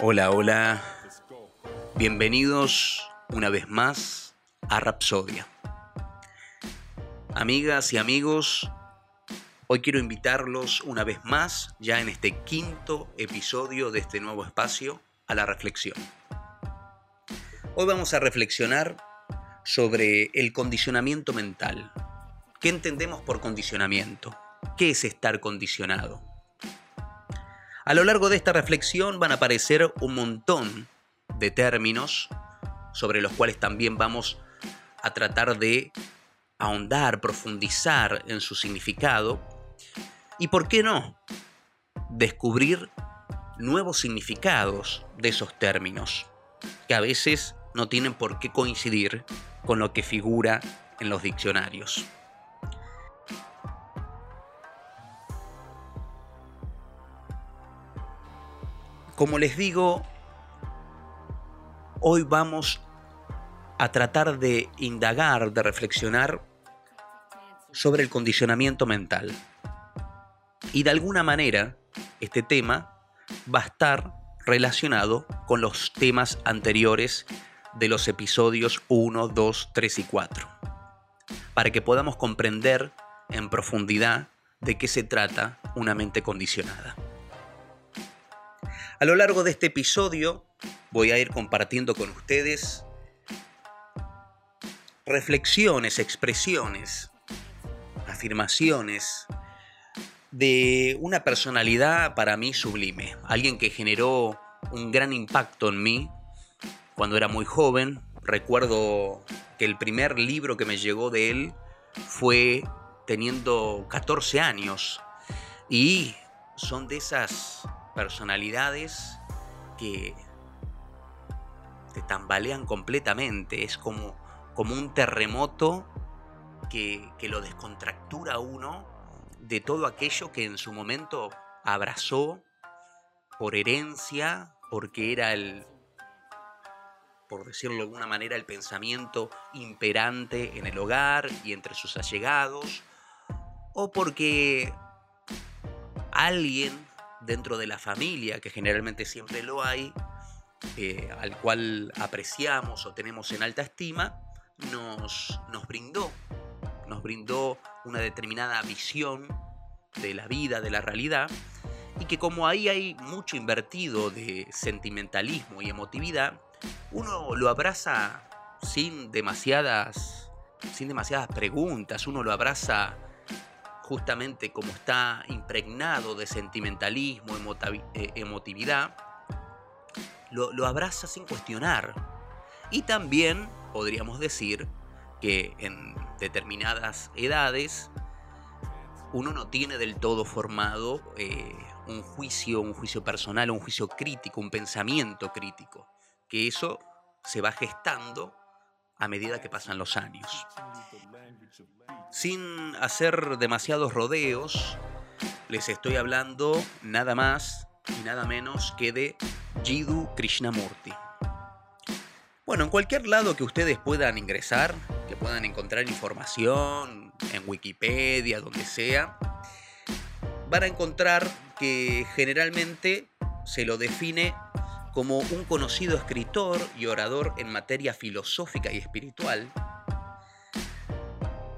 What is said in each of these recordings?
Hola, hola. Bienvenidos una vez más a Rapsodia. Amigas y amigos, hoy quiero invitarlos una vez más, ya en este quinto episodio de este nuevo espacio, a la reflexión. Hoy vamos a reflexionar sobre el condicionamiento mental. ¿Qué entendemos por condicionamiento? ¿Qué es estar condicionado? A lo largo de esta reflexión van a aparecer un montón de términos sobre los cuales también vamos a tratar de ahondar, profundizar en su significado y, ¿por qué no?, descubrir nuevos significados de esos términos, que a veces no tienen por qué coincidir con lo que figura en los diccionarios. Como les digo, hoy vamos a tratar de indagar, de reflexionar sobre el condicionamiento mental. Y de alguna manera, este tema va a estar relacionado con los temas anteriores de los episodios 1, 2, 3 y 4, para que podamos comprender en profundidad de qué se trata una mente condicionada. A lo largo de este episodio voy a ir compartiendo con ustedes reflexiones, expresiones, afirmaciones de una personalidad para mí sublime, alguien que generó un gran impacto en mí cuando era muy joven. Recuerdo que el primer libro que me llegó de él fue teniendo 14 años y son de esas personalidades que te tambalean completamente, es como, como un terremoto que, que lo descontractura uno de todo aquello que en su momento abrazó por herencia, porque era el, por decirlo de alguna manera, el pensamiento imperante en el hogar y entre sus allegados, o porque alguien dentro de la familia, que generalmente siempre lo hay, eh, al cual apreciamos o tenemos en alta estima, nos, nos brindó, nos brindó una determinada visión de la vida, de la realidad, y que como ahí hay mucho invertido de sentimentalismo y emotividad, uno lo abraza sin demasiadas, sin demasiadas preguntas, uno lo abraza justamente como está impregnado de sentimentalismo, eh, emotividad, lo, abraza sin cuestionar. Y también podríamos decir que en determinadas edades uno no tiene del todo formado eh, un juicio, un juicio personal, un juicio crítico, un pensamiento crítico, que eso se va gestando a medida que pasan los años. Sin hacer demasiados rodeos, les estoy hablando nada más y nada menos que de Jiddu Krishnamurti. Bueno, en cualquier lado que ustedes puedan ingresar, que puedan encontrar información, en Wikipedia, donde sea, van a encontrar que generalmente se lo define como un conocido escritor y orador en materia filosófica y espiritual.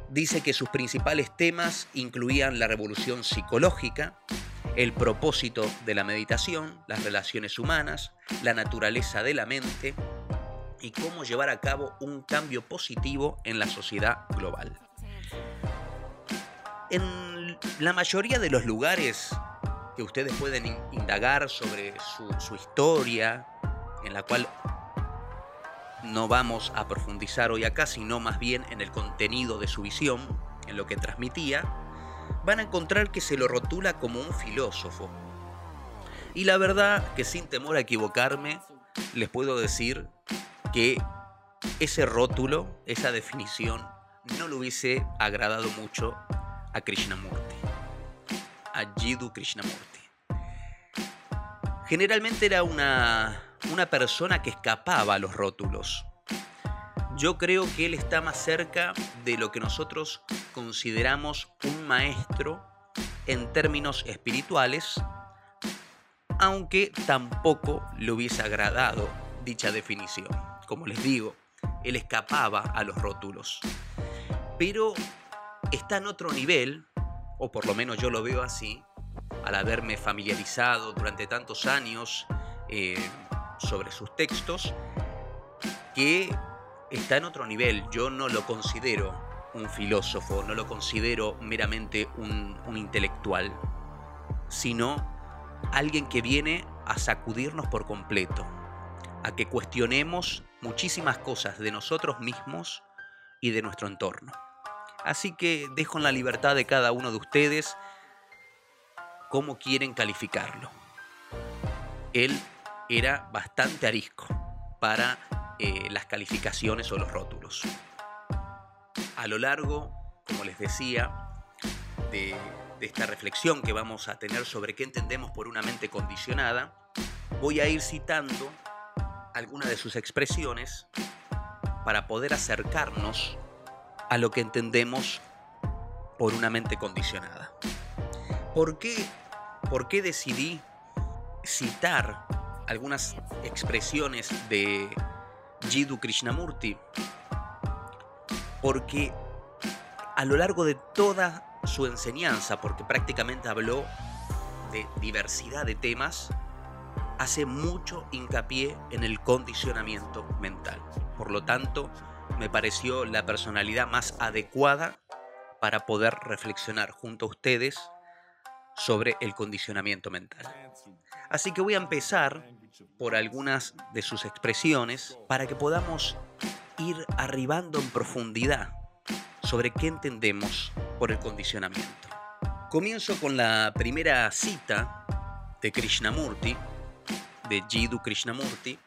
Dice que sus principales temas incluían la revolución psicológica, el propósito de la meditación, las relaciones humanas, la naturaleza de la mente y cómo llevar a cabo un cambio positivo en la sociedad global. En la mayoría de los lugares que ustedes pueden indagar sobre su, historia, en la cual no vamos a profundizar hoy acá, sino más bien en el contenido de su visión, en lo que transmitía, van a encontrar que se lo rotula como un filósofo. Y la verdad que sin temor a equivocarme, les puedo decir que ese rótulo, esa definición, no le hubiese agradado mucho a Krishnamurti, a Jiddu Krishnamurti. Generalmente era una, una persona que escapaba a los rótulos. Yo creo que él está más cerca de lo que nosotros consideramos un maestro en términos espirituales aunque tampoco le hubiese agradado dicha definición. Como les digo, él escapaba a los rótulos. Pero está en otro nivel, o por lo menos yo lo veo así, al haberme familiarizado durante tantos años eh, sobre sus textos, que está en otro nivel. Yo no lo considero un filósofo, no lo considero meramente un, un intelectual, sino alguien que viene a sacudirnos por completo, a que cuestionemos muchísimas cosas de nosotros mismos y de nuestro entorno. Así que dejo en la libertad de cada uno de ustedes cómo quieren calificarlo. Él era bastante arisco para eh, las calificaciones o los rótulos. A lo largo, como les decía, de, de esta reflexión que vamos a tener sobre qué entendemos por una mente condicionada, voy a ir citando algunas de sus expresiones para poder acercarnos a lo que entendemos por una mente condicionada. ¿Por qué, por qué decidí citar algunas expresiones de Jiddu Krishnamurti? Porque a lo largo de toda su enseñanza, porque prácticamente habló de diversidad de temas, hace mucho hincapié en el condicionamiento mental. Por lo tanto, me pareció la personalidad más adecuada para poder reflexionar junto a ustedes sobre el condicionamiento mental. Así que voy a empezar por algunas de sus expresiones para que podamos ir arribando en profundidad sobre qué entendemos por el condicionamiento. Comienzo con la primera cita de Krishnamurti, de Jiddu Krishnamurti,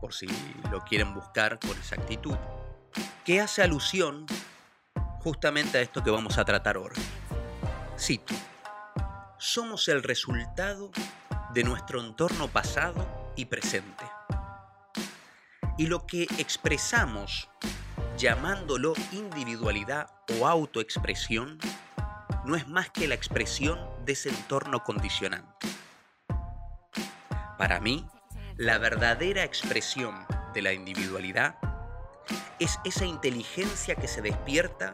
por si lo quieren buscar con exactitud, que hace alusión justamente a esto que vamos a tratar ahora. Cito, somos el resultado de nuestro entorno pasado y presente. Y lo que expresamos llamándolo individualidad o autoexpresión, no es más que la expresión de ese entorno condicionante. Para mí, la verdadera expresión de la individualidad es esa inteligencia que se despierta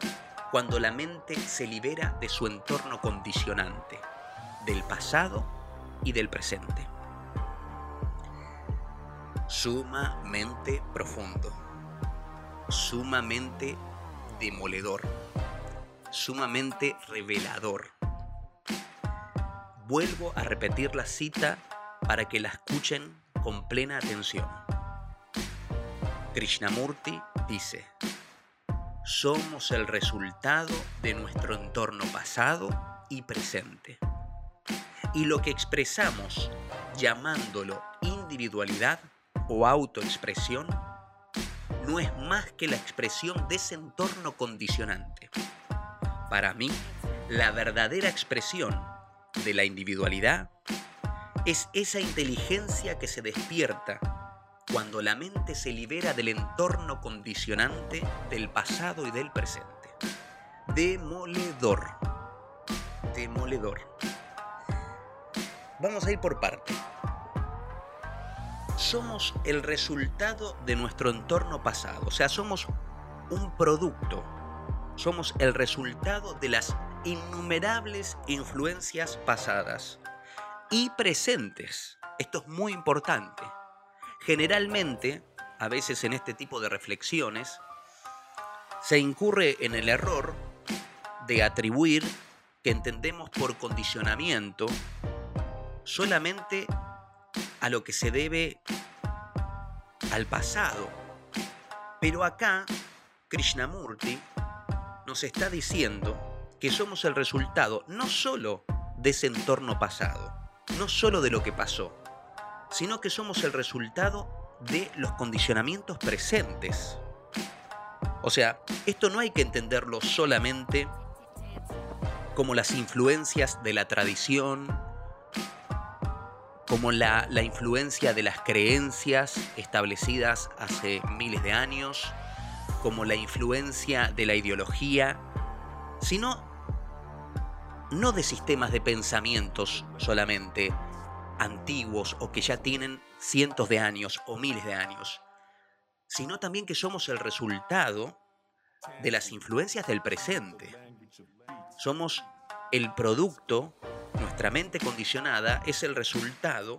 cuando la mente se libera de su entorno condicionante, del pasado y del presente. Sumamente profundo, sumamente demoledor, sumamente revelador. Vuelvo a repetir la cita para que la escuchen con plena atención. Krishnamurti dice, somos el resultado de nuestro entorno pasado y presente. Y lo que expresamos llamándolo individualidad o autoexpresión no es más que la expresión de ese entorno condicionante. Para mí, la verdadera expresión de la individualidad es esa inteligencia que se despierta cuando la mente se libera del entorno condicionante del pasado y del presente. Demoledor. Demoledor. Vamos a ir por parte. Somos el resultado de nuestro entorno pasado, o sea, somos un producto, somos el resultado de las innumerables influencias pasadas y presentes. Esto es muy importante. Generalmente, a veces en este tipo de reflexiones, se incurre en el error de atribuir que entendemos por condicionamiento solamente a lo que se debe al pasado. Pero acá, Krishnamurti nos está diciendo que somos el resultado no solo de ese entorno pasado, no solo de lo que pasó, sino que somos el resultado de los condicionamientos presentes. O sea, esto no hay que entenderlo solamente como las influencias de la tradición, como la, la, influencia de las creencias establecidas hace miles de años, como la influencia de la ideología, sino no de sistemas de pensamientos solamente, antiguos o que ya tienen cientos de años o miles de años, sino también que somos el resultado de las influencias del presente. Somos el producto, nuestra mente condicionada es el resultado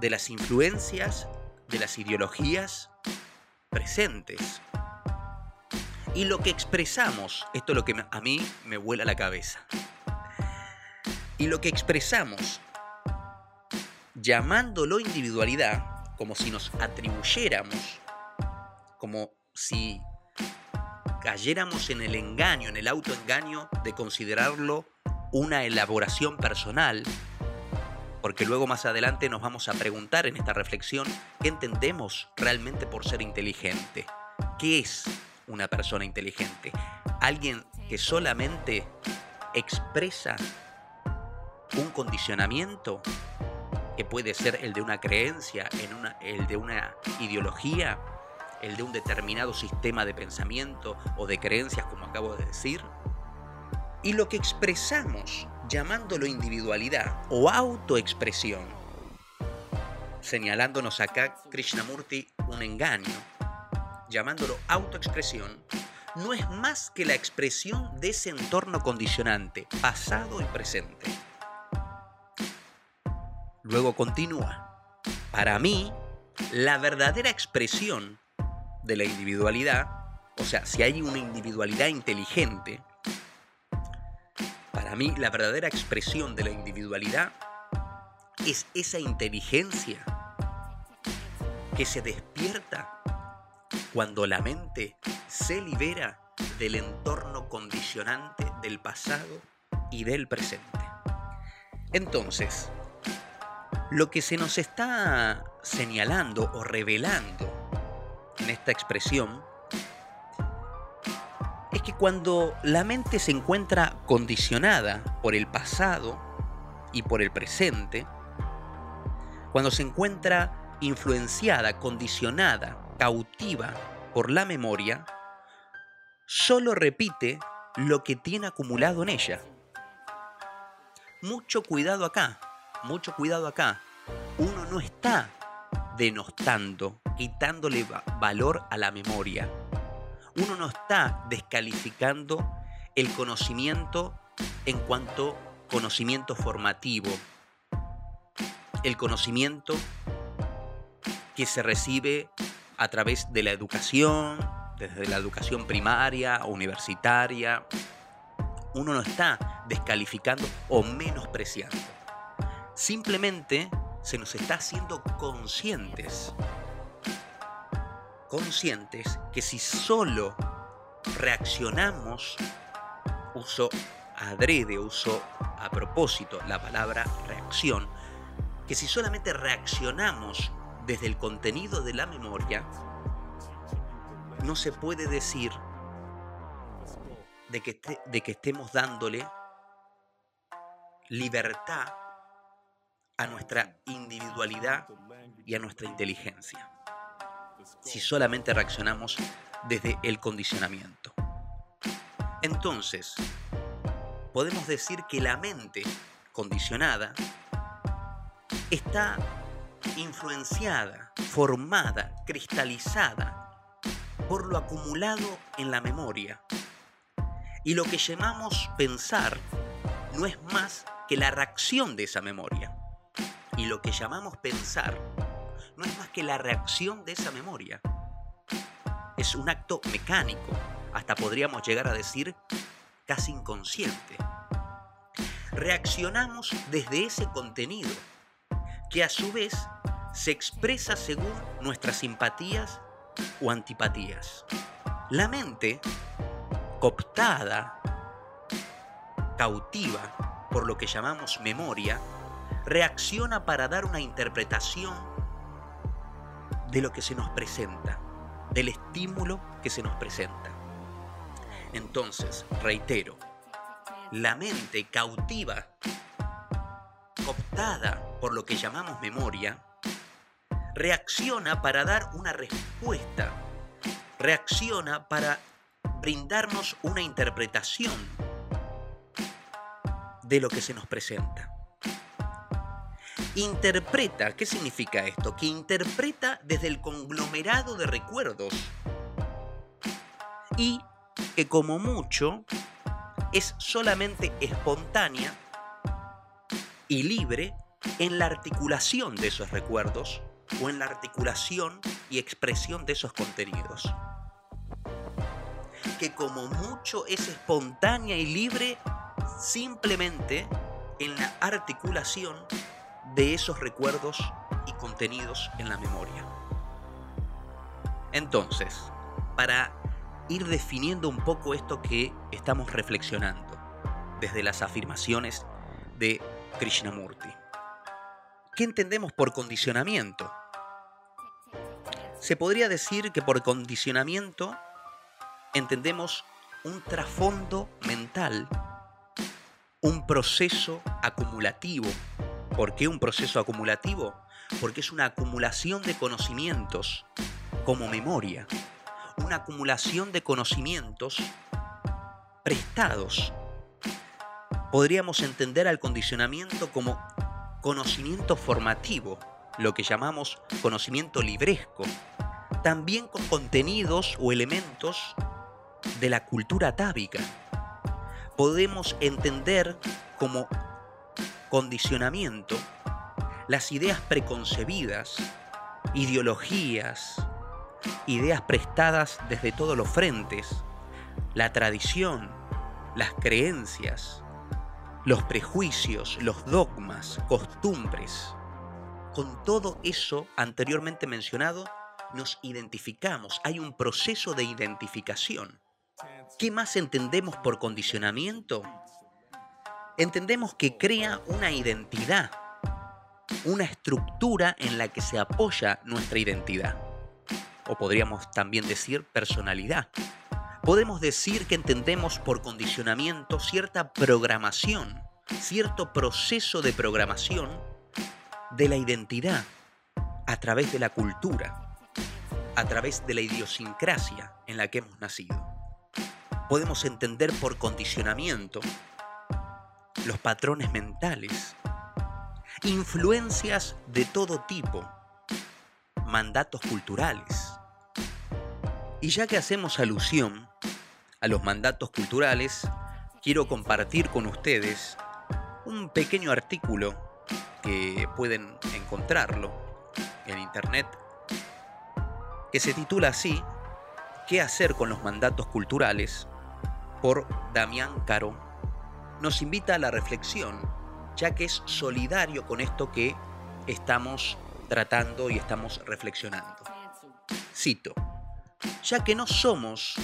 de las influencias de las ideologías presentes. Y lo que expresamos, esto es lo que a mí me vuela la cabeza. Y lo que expresamos, llamándolo individualidad, como si nos atribuyéramos, como si cayéramos en el engaño, en el autoengaño de considerarlo una elaboración personal, porque luego más adelante nos vamos a preguntar en esta reflexión qué entendemos realmente por ser inteligente. ¿Qué es una persona inteligente? Alguien que solamente expresa un condicionamiento que puede ser el de una creencia, el de una ideología, el de un determinado sistema de pensamiento o de creencias, como acabo de decir, y lo que expresamos llamándolo individualidad o autoexpresión, señalándonos acá Krishnamurti un engaño, llamándolo autoexpresión, no es más que la expresión de ese entorno condicionante, pasado y presente. Luego continúa. Para mí, la verdadera expresión de la individualidad, o sea, si hay una individualidad inteligente, para mí la verdadera expresión de la individualidad es esa inteligencia que se despierta cuando la mente se libera del entorno condicionante del pasado y del presente. Entonces, lo que se nos está señalando o revelando en esta expresión es que cuando la mente se encuentra condicionada por el pasado y por el presente, cuando se encuentra influenciada, condicionada, cautiva por la memoria, solo repite lo que tiene acumulado en ella. Mucho cuidado acá, mucho cuidado acá. Uno no está denostando, quitándole valor a la memoria. Uno no está descalificando el conocimiento en cuanto conocimiento formativo, el conocimiento que se recibe a través de la educación, desde la educación primaria, universitaria. Uno no está descalificando o menospreciando. Simplemente se nos está haciendo conscientes. Conscientes que si solo reaccionamos, uso adrede, uso a propósito la palabra reacción, que si solamente reaccionamos desde el contenido de la memoria, no se puede decir de que, de que estemos dándole libertad a nuestra individualidad y a nuestra inteligencia, si solamente reaccionamos desde el condicionamiento. Entonces, podemos decir que la mente condicionada está influenciada, formada, cristalizada por lo acumulado en la memoria. Y lo que llamamos pensar no es más que la reacción de esa memoria. Y lo que llamamos pensar no es más que la reacción de esa memoria. Es un acto mecánico, hasta podríamos llegar a decir casi inconsciente. Reaccionamos desde ese contenido, que a su vez se expresa según nuestras simpatías o antipatías. La mente, cooptada, cautiva por lo que llamamos memoria, reacciona para dar una interpretación de lo que se nos presenta, del estímulo que se nos presenta. Entonces, reitero, la mente cautiva, cooptada por lo que llamamos memoria, reacciona para dar una respuesta, reacciona para brindarnos una interpretación de lo que se nos presenta. Interpreta, ¿qué significa esto? Que interpreta desde el conglomerado de recuerdos y que como mucho es solamente espontánea y libre en la articulación de esos recuerdos o en la articulación y expresión de esos contenidos. Que como mucho es espontánea y libre simplemente en la articulación de esos recuerdos y contenidos en la memoria. Entonces, para ir definiendo un poco esto que estamos reflexionando desde las afirmaciones de Krishnamurti. ¿Qué entendemos por condicionamiento? Se podría decir que por condicionamiento entendemos un trasfondo mental, un proceso acumulativo. ¿Por qué un proceso acumulativo? Porque es una acumulación de conocimientos como memoria, una acumulación de conocimientos prestados. Podríamos entender al condicionamiento como conocimiento formativo, lo que llamamos conocimiento libresco, también con contenidos o elementos de la cultura atávica. Podemos entender como condicionamiento las ideas preconcebidas, ideologías, ideas prestadas desde todos los frentes, la tradición, las creencias, los prejuicios, los dogmas, costumbres. Con todo eso anteriormente mencionado, nos identificamos, hay un proceso de identificación. ¿Qué más entendemos por condicionamiento? Entendemos que crea una identidad, una estructura en la que se apoya nuestra identidad o podríamos también decir personalidad. Podemos decir que entendemos por condicionamiento cierta programación, cierto proceso de programación de la identidad a través de la cultura, a través de la idiosincrasia en la que hemos nacido. Podemos entender por condicionamiento los patrones mentales, influencias de todo tipo, mandatos culturales, y ya que hacemos alusión a los mandatos culturales, quiero compartir con ustedes un pequeño artículo que pueden encontrarlo en internet, que se titula así, ¿Qué hacer con los mandatos culturales? por Damián Caro. Nos invita a la reflexión, ya que es solidario con esto que estamos tratando y estamos reflexionando. Cito, ya que no somos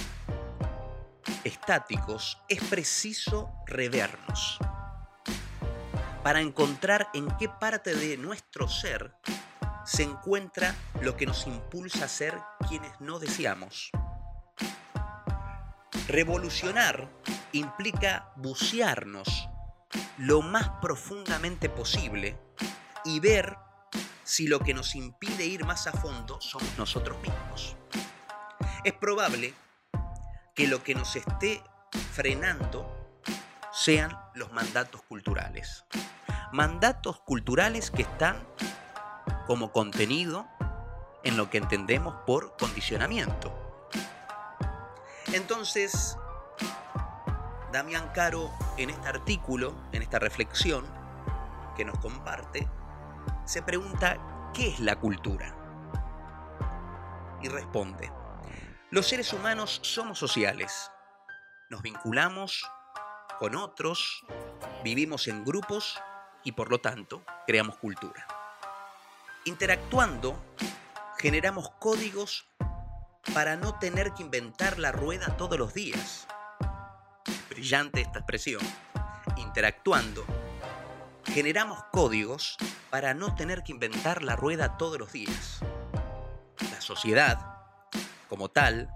estáticos, es preciso revernos para encontrar en qué parte de nuestro ser se encuentra lo que nos impulsa a ser quienes no deseamos. Revolucionar implica bucearnos lo más profundamente posible y ver si lo que nos impide ir más a fondo somos nosotros mismos es probable que lo que nos esté frenando sean los mandatos culturales. Mandatos culturales que están como contenido en lo que entendemos por condicionamiento. Entonces, Damián Caro en este artículo, en esta reflexión que nos comparte, se pregunta, ¿qué es la cultura? Y responde, los seres humanos somos sociales. Nos vinculamos con otros, vivimos en grupos y por lo tanto creamos cultura. Interactuando, generamos códigos para no tener que inventar la rueda todos los días. Brillante esta expresión. Interactuando, generamos códigos para no tener que inventar la rueda todos los días. La sociedad como tal,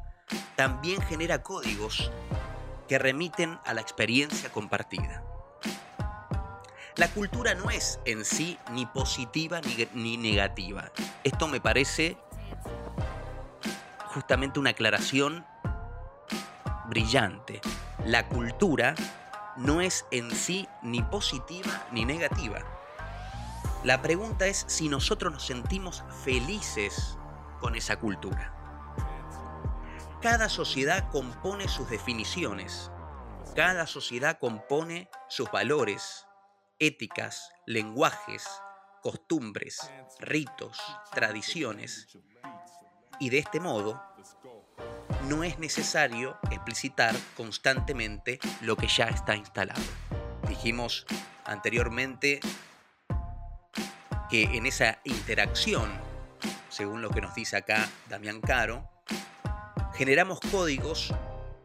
también genera códigos que remiten a la experiencia compartida. La cultura no es en sí ni positiva ni, negativa. Esto me parece justamente una aclaración brillante. La cultura no es en sí ni positiva ni negativa. La pregunta es si nosotros nos sentimos felices con esa cultura. Cada sociedad compone sus definiciones, cada sociedad compone sus valores, éticas, lenguajes, costumbres, ritos, tradiciones. Y de este modo, no es necesario explicitar constantemente lo que ya está instalado. Dijimos anteriormente que en esa interacción, según lo que nos dice acá Damián Caro, generamos códigos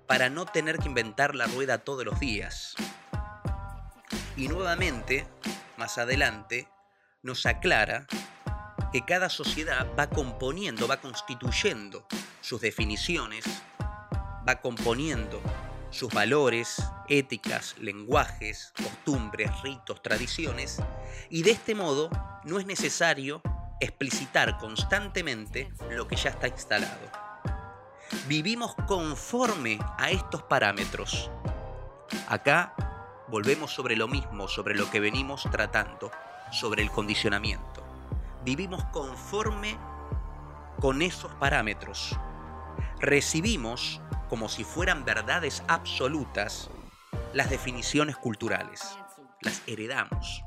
para no tener que inventar la rueda todos los días. Y nuevamente, más adelante, nos aclara que cada sociedad va componiendo, va constituyendo sus definiciones, va componiendo sus valores, éticas, lenguajes, costumbres, ritos, tradiciones, y de este modo no es necesario explicitar constantemente lo que ya está instalado. Vivimos conforme a estos parámetros. Acá volvemos sobre lo mismo, sobre lo que venimos tratando, sobre el condicionamiento. Vivimos conforme con esos parámetros. Recibimos como si fueran verdades absolutas las definiciones culturales. Las heredamos.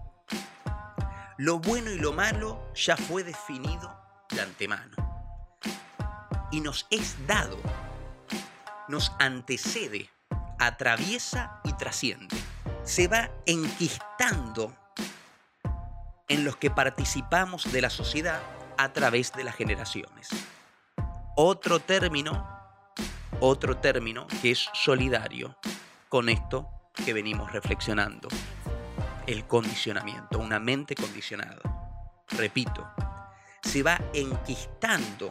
Lo bueno y lo malo ya fue definido de antemano. Y nos es dado, nos antecede, atraviesa y trasciende. Se va enquistando en los que participamos de la sociedad a través de las generaciones. Otro término otro término que es solidario con esto que venimos reflexionando. El condicionamiento, una mente condicionada. Repito, se va enquistando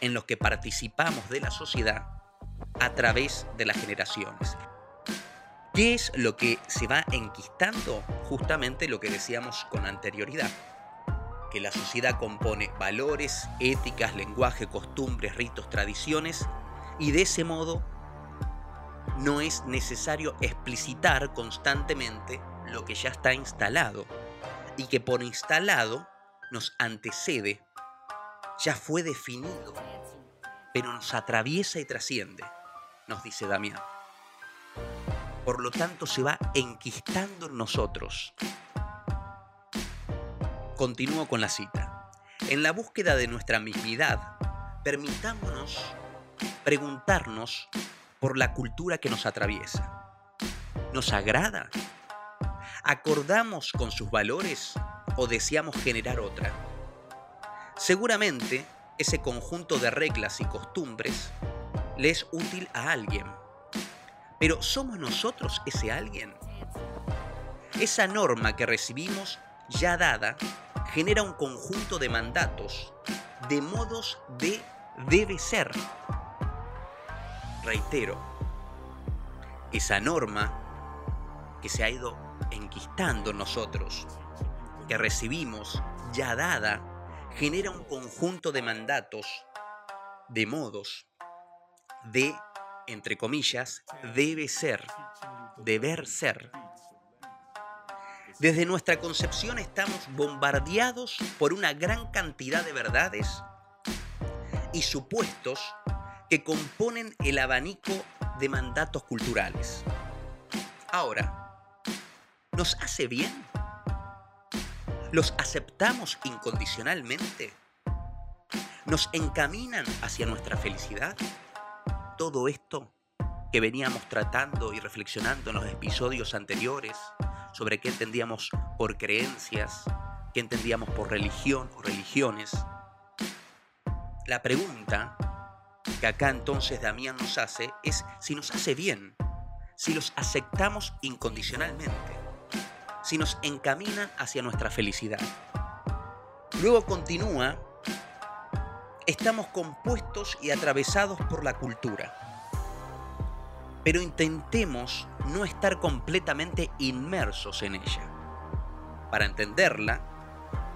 en los que participamos de la sociedad a través de las generaciones. ¿Qué es lo que se va enquistando? Justamente lo que decíamos con anterioridad, que la sociedad compone valores, éticas, lenguaje, costumbres, ritos, tradiciones y de ese modo no es necesario explicitar constantemente lo que ya está instalado y que por instalado nos antecede, ya fue definido, pero nos atraviesa y trasciende, nos dice Damián. Por lo tanto, se va enquistando en nosotros. Continúo con la cita. En la búsqueda de nuestra mismidad, permitámonos preguntarnos por la cultura que nos atraviesa. ¿Nos agrada? ¿Acordamos con sus valores o deseamos generar otra? Seguramente ese conjunto de reglas y costumbres le es útil a alguien. Pero ¿somos nosotros ese alguien? Esa norma que recibimos ya dada genera un conjunto de mandatos, de modos de debe ser reitero, esa norma que se ha ido enquistando en nosotros, que recibimos ya dada, genera un conjunto de mandatos, de modos, de, entre comillas, debe ser, deber ser. Desde nuestra concepción estamos bombardeados por una gran cantidad de verdades y supuestos que componen el abanico de mandatos culturales. Ahora, ¿nos hace bien? ¿Los aceptamos incondicionalmente? ¿Nos encaminan hacia nuestra felicidad? Todo esto que veníamos tratando y reflexionando en los episodios anteriores sobre qué entendíamos por creencias, qué entendíamos por religión o religiones. La pregunta que acá entonces Damián nos hace es si nos hace bien, si los aceptamos incondicionalmente, si nos encaminan hacia nuestra felicidad. Luego continúa, estamos compuestos y atravesados por la cultura, pero intentemos no estar completamente inmersos en ella. Para entenderla,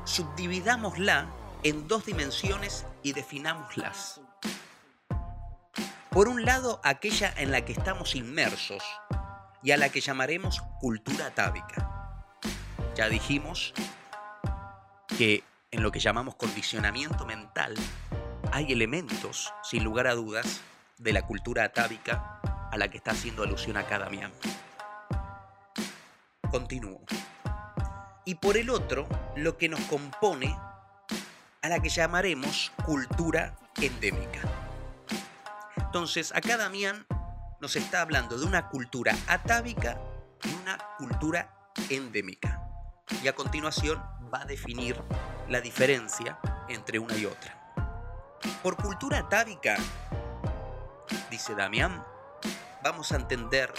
subdividámosla en dos dimensiones y definámoslas. Por un lado, aquella en la que estamos inmersos y a la que llamaremos cultura atávica. Ya dijimos que en lo que llamamos condicionamiento mental hay elementos, sin lugar a dudas, de la cultura atávica a la que está haciendo alusión acá Damián. Continúo. Y por el otro, lo que nos compone a la que llamaremos cultura endémica. Entonces, acá Damián nos está hablando de una cultura atávica y una cultura endémica. Y a continuación va a definir la diferencia entre una y otra. Por cultura atávica, dice Damián, vamos a entender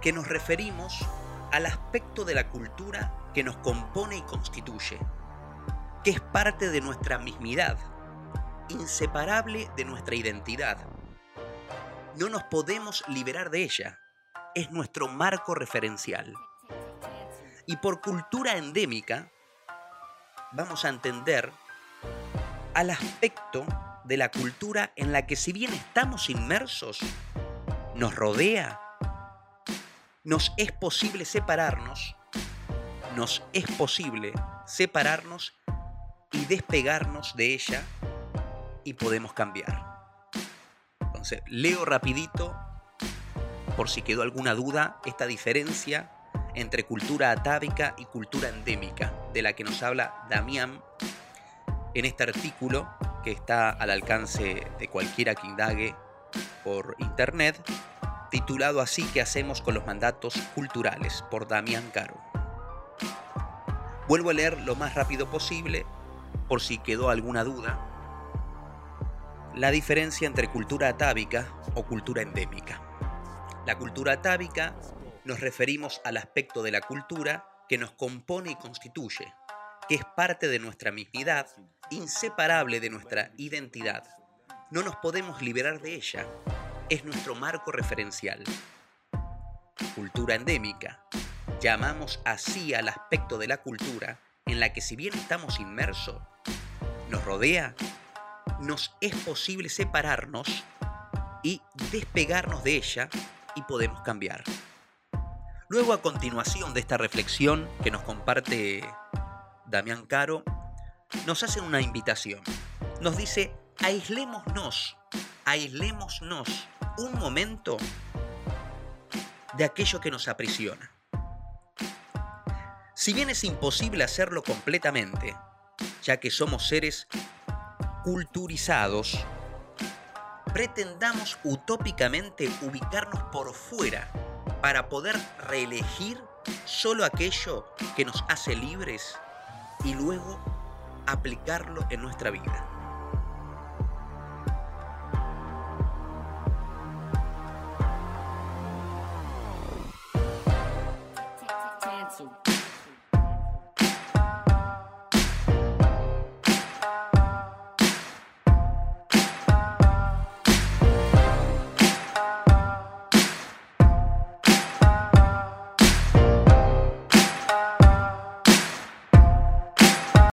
que nos referimos al aspecto de la cultura que nos compone y constituye, que es parte de nuestra mismidad, inseparable de nuestra identidad. No nos podemos liberar de ella, es nuestro marco referencial. Y por cultura endémica, vamos a entender al aspecto de la cultura en la que si bien estamos inmersos, nos rodea, nos es posible separarnos, nos es posible separarnos y despegarnos de ella y podemos cambiar. Entonces, leo rapidito, por si quedó alguna duda, esta diferencia entre cultura atávica y cultura endémica, de la que nos habla Damián en este artículo que está al alcance de cualquiera que indague por internet, titulado Así que hacemos con los mandatos culturales, por Damián Caro. Vuelvo a leer lo más rápido posible, por si quedó alguna duda, la diferencia entre cultura atávica o cultura endémica. La cultura atávica nos referimos al aspecto de la cultura que nos compone y constituye, que es parte de nuestra mismidad, inseparable de nuestra identidad. No nos podemos liberar de ella, es nuestro marco referencial. Cultura endémica. Llamamos así al aspecto de la cultura en la que si bien estamos inmersos, nos rodea, nos es posible separarnos y despegarnos de ella y podemos cambiar. Luego, a continuación de esta reflexión que nos comparte Damián Caro, nos hace una invitación. Nos dice, aislémonos, aislémonos un momento de aquello que nos aprisiona. Si bien es imposible hacerlo completamente, ya que somos seres culturizados, pretendamos utópicamente ubicarnos por fuera para poder reelegir solo aquello que nos hace libres y luego aplicarlo en nuestra vida.